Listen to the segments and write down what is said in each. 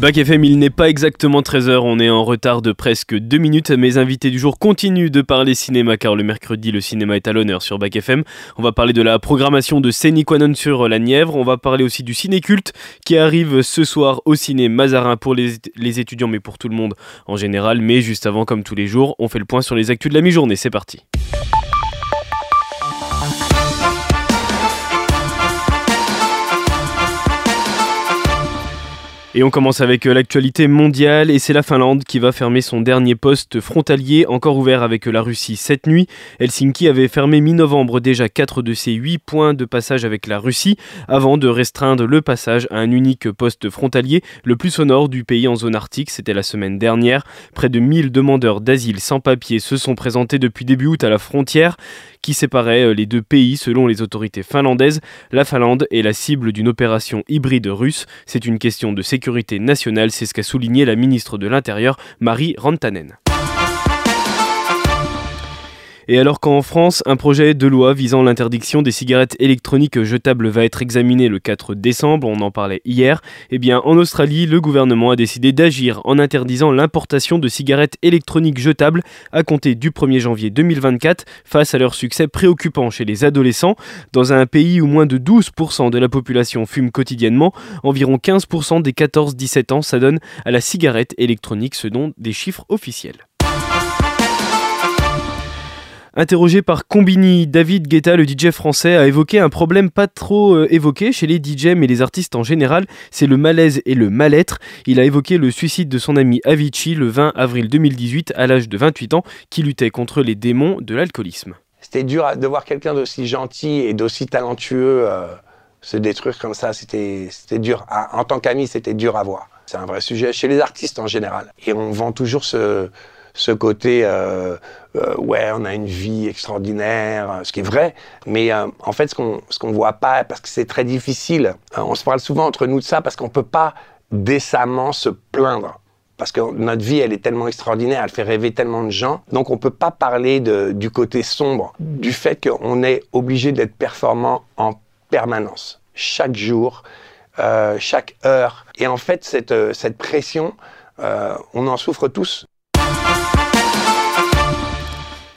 Bac FM, il n'est pas exactement 13h, on est en retard de presque 2 minutes. Mes invités du jour continuent de parler cinéma car le mercredi, le cinéma est à l'honneur sur Bac FM. On va parler de la programmation de Séniquanon sur la Nièvre. On va parler aussi du ciné-culte qui arrive ce soir au ciné Mazarin pour les, les étudiants mais pour tout le monde en général. Mais juste avant, comme tous les jours, on fait le point sur les actus de la mi-journée. C'est parti. Et on commence avec euh, l'actualité mondiale et c'est la Finlande qui va fermer son dernier poste frontalier encore ouvert avec la Russie cette nuit. Helsinki avait fermé mi-novembre déjà 4 de ses 8 points de passage avec la Russie avant de restreindre le passage à un unique poste frontalier le plus au nord du pays en zone arctique. C'était la semaine dernière. Près de 1000 demandeurs d'asile sans papier se sont présentés depuis début août à la frontière qui séparait euh, les deux pays selon les autorités finlandaises. La Finlande est la cible d'une opération hybride russe. C'est une question de sécurité nationale, c'est ce qu'a souligné la ministre de l'Intérieur, Marie Rantanen. Et alors qu'en France, un projet de loi visant l'interdiction des cigarettes électroniques jetables va être examiné le 4 décembre, on en parlait hier, eh bien en Australie, le gouvernement a décidé d'agir en interdisant l'importation de cigarettes électroniques jetables à compter du 1er janvier 2024 face à leur succès préoccupant chez les adolescents. Dans un pays où moins de 12% de la population fume quotidiennement, environ 15% des 14-17 ans s'adonnent à la cigarette électronique selon des chiffres officiels. Interrogé par Combini, David Guetta, le DJ français, a évoqué un problème pas trop euh, évoqué chez les DJ mais les artistes en général, c'est le malaise et le mal-être. Il a évoqué le suicide de son ami Avicii le 20 avril 2018 à l'âge de 28 ans qui luttait contre les démons de l'alcoolisme. C'était dur de voir quelqu'un d'aussi gentil et d'aussi talentueux euh, se détruire comme ça. C'était dur. En tant qu'ami, c'était dur à voir. C'est un vrai sujet chez les artistes en général. Et on vend toujours ce, ce côté euh, euh, ouais on a une vie extraordinaire ce qui est vrai mais euh, en fait ce qu'on ce qu'on voit pas parce que c'est très difficile on se parle souvent entre nous de ça parce qu'on peut pas décemment se plaindre parce que notre vie, elle est tellement extraordinaire, elle fait rêver tellement de gens. Donc, on peut pas parler de, du côté sombre, du fait qu'on est obligé d'être performant en permanence, chaque jour, euh, chaque heure. Et en fait, cette, cette pression, euh, on en souffre tous. Thank you.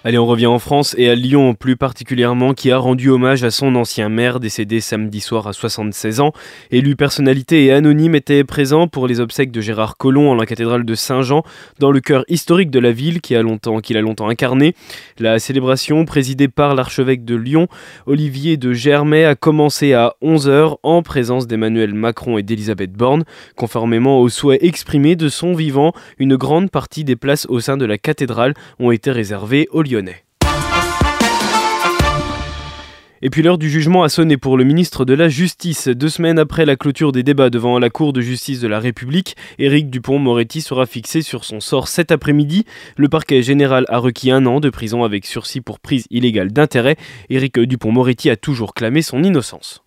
Allez, on revient en France et à Lyon plus particulièrement, qui a rendu hommage à son ancien maire décédé samedi soir à 76 ans. Élu personnalité et anonyme était présent pour les obsèques de Gérard Collomb en la cathédrale de Saint-Jean, dans le cœur historique de la ville qui a longtemps, qu'il a longtemps incarné. La célébration, présidée par l'archevêque de Lyon, Olivier de Germay, a commencé à 11h en présence d'Emmanuel Macron et d'Elisabeth Borne. Conformément aux souhaits exprimés de son vivant, une grande partie des places au sein de la cathédrale ont été réservées aux et puis l'heure du jugement a sonné pour le ministre de la Justice. Deux semaines après la clôture des débats devant la Cour de justice de la République, Éric Dupont-Moretti sera fixé sur son sort cet après-midi. Le parquet général a requis un an de prison avec sursis pour prise illégale d'intérêt. Éric Dupont-Moretti a toujours clamé son innocence.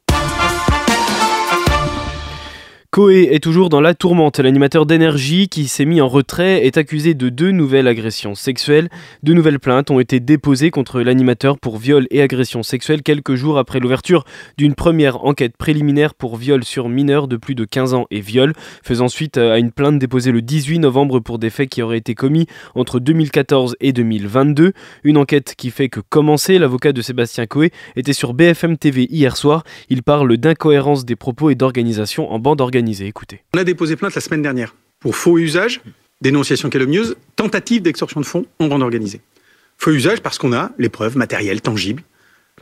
Koé est toujours dans la tourmente. L'animateur d'énergie qui s'est mis en retrait est accusé de deux nouvelles agressions sexuelles. Deux nouvelles plaintes ont été déposées contre l'animateur pour viol et agression sexuelle quelques jours après l'ouverture d'une première enquête préliminaire pour viol sur mineur de plus de 15 ans et viol, faisant suite à une plainte déposée le 18 novembre pour des faits qui auraient été commis entre 2014 et 2022. Une enquête qui fait que commencer, l'avocat de Sébastien Coé était sur BFM TV hier soir. Il parle d'incohérence des propos et d'organisation en bande organisée. On a déposé plainte la semaine dernière pour faux usage, dénonciation calomnieuse, tentative d'extorsion de fonds en bande organisée. Faux usage parce qu'on a les preuves matérielles, tangibles,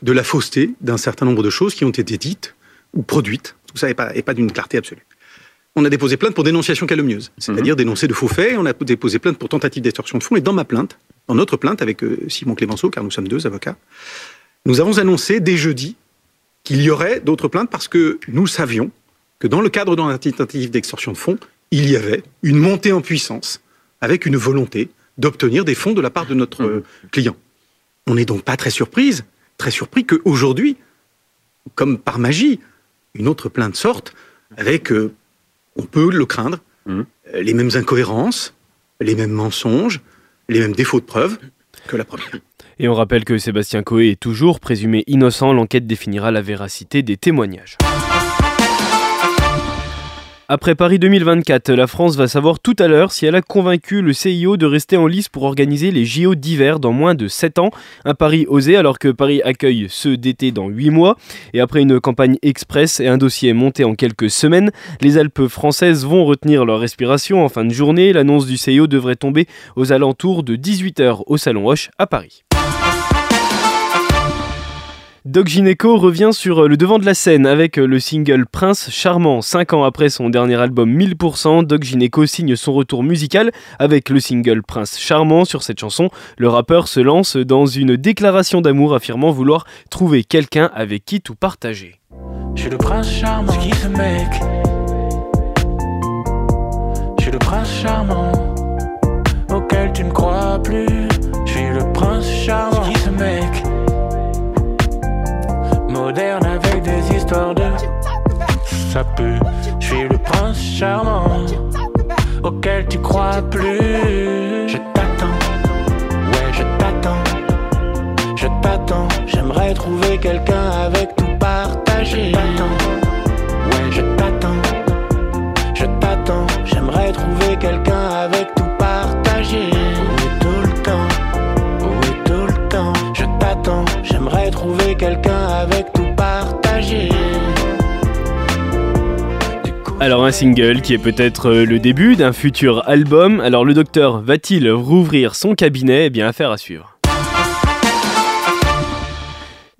de la fausseté d'un certain nombre de choses qui ont été dites ou produites. Tout ça n'est pas, pas d'une clarté absolue. On a déposé plainte pour dénonciation calomnieuse, c'est-à-dire mhm. dénoncer de faux faits. On a déposé plainte pour tentative d'extorsion de fonds. Et dans ma plainte, dans notre plainte avec euh, Simon Clémenceau, car nous sommes deux avocats, nous avons annoncé dès jeudi qu'il y aurait d'autres plaintes parce que nous savions que dans le cadre d'un tentative d'extorsion de fonds, il y avait une montée en puissance avec une volonté d'obtenir des fonds de la part de notre mmh. client. On n'est donc pas très surprise, très surpris qu'aujourd'hui, comme par magie, une autre plainte sorte avec, euh, on peut le craindre, mmh. euh, les mêmes incohérences, les mêmes mensonges, les mêmes défauts de preuve que la première. Et on rappelle que Sébastien Coé est toujours présumé innocent. L'enquête définira la véracité des témoignages. Après Paris 2024, la France va savoir tout à l'heure si elle a convaincu le CIO de rester en lice pour organiser les JO d'hiver dans moins de 7 ans. Un pari osé alors que Paris accueille ceux d'été dans 8 mois. Et après une campagne express et un dossier monté en quelques semaines, les Alpes françaises vont retenir leur respiration en fin de journée. L'annonce du CIO devrait tomber aux alentours de 18h au Salon Hoche à Paris. Doc Gineco revient sur le devant de la scène avec le single Prince Charmant. Cinq ans après son dernier album 1000%, Doc Gineco signe son retour musical avec le single Prince Charmant. Sur cette chanson, le rappeur se lance dans une déclaration d'amour affirmant vouloir trouver quelqu'un avec qui tout partager. Avec des histoires de ça peut. Je suis le prince charmant auquel tu crois plus. Je t'attends, ouais, je t'attends, je t'attends. J'aimerais trouver quelqu'un avec tout partager. ouais, je t'attends, je t'attends. J'aimerais trouver quelqu'un avec tout partager. Oui, tout le temps, oui, tout le temps? Je t'attends, j'aimerais trouver quelqu'un Alors un single qui est peut-être euh, le début d'un futur album. Alors le docteur va-t-il rouvrir son cabinet? Eh bien affaire à suivre.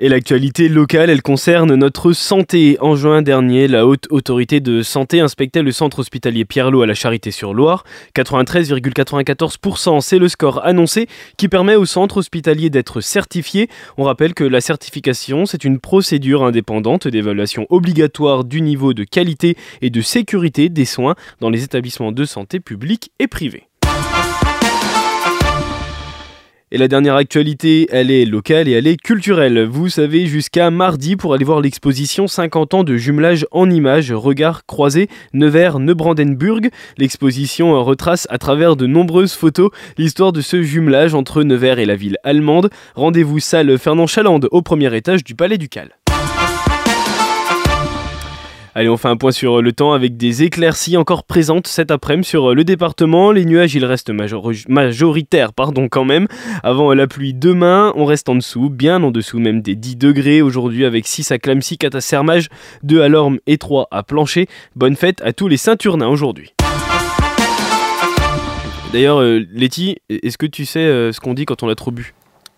Et l'actualité locale, elle concerne notre santé. En juin dernier, la haute autorité de santé inspectait le centre hospitalier Pierre-Lot à la Charité-sur-Loire. 93,94%, c'est le score annoncé qui permet au centre hospitalier d'être certifié. On rappelle que la certification, c'est une procédure indépendante d'évaluation obligatoire du niveau de qualité et de sécurité des soins dans les établissements de santé publics et privés. Et la dernière actualité, elle est locale et elle est culturelle. Vous savez, jusqu'à mardi pour aller voir l'exposition 50 ans de jumelage en images, regard croisé, Nevers-Neubrandenburg. L'exposition retrace à travers de nombreuses photos l'histoire de ce jumelage entre Nevers et la ville allemande. Rendez-vous salle Fernand Chalande au premier étage du Palais Ducal. Allez, on fait un point sur le temps avec des éclaircies encore présentes cet après-midi sur le département. Les nuages, ils restent majoritaires pardon, quand même. Avant la pluie demain, on reste en dessous, bien en dessous même des 10 degrés aujourd'hui avec 6 à Clamcy, 4 à Sermage, 2 à Lorme et 3 à Plancher. Bonne fête à tous les Saint-Urnins aujourd'hui. D'ailleurs, euh, Letty, est-ce que tu sais euh, ce qu'on dit quand on a trop bu?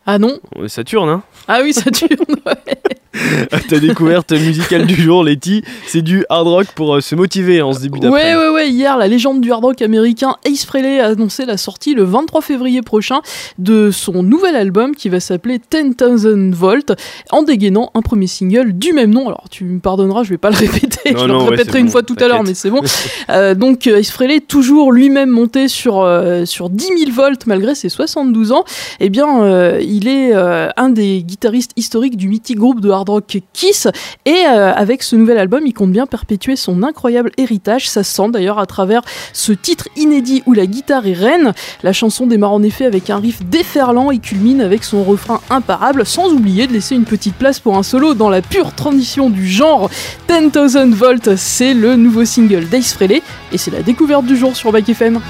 Ah non Saturne, hein? Ah oui, Saturne, ouais ta découverte musicale du jour, Letty, c'est du hard rock pour euh, se motiver en ce début d'après. Ouais, ouais, ouais. Hier, la légende du hard rock américain Ace Frehley a annoncé la sortie le 23 février prochain de son nouvel album qui va s'appeler 10,000 Volts en dégainant un premier single du même nom. Alors, tu me pardonneras, je vais pas le répéter. je le répéterai une fois tout à l'heure, mais c'est bon. euh, donc, Ace Frehley, toujours lui-même monté sur, euh, sur 10 000 volts malgré ses 72 ans, eh bien, euh, il est un des guitaristes historiques du mythique groupe de hard rock Kiss. Et euh, avec ce nouvel album, il compte bien perpétuer son incroyable héritage. Ça se sent d'ailleurs à travers ce titre inédit où la guitare est reine. La chanson démarre en effet avec un riff déferlant et culmine avec son refrain imparable, sans oublier de laisser une petite place pour un solo dans la pure transition du genre. 10,000 volts, c'est le nouveau single d'Ace Frehley et c'est la découverte du jour sur Back FM.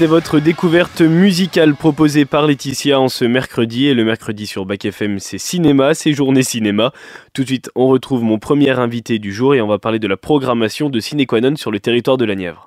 C'était votre découverte musicale proposée par Laetitia en ce mercredi. Et le mercredi sur Bac FM, c'est cinéma, c'est journée cinéma. Tout de suite, on retrouve mon premier invité du jour et on va parler de la programmation de Cinéquanon sur le territoire de la Nièvre.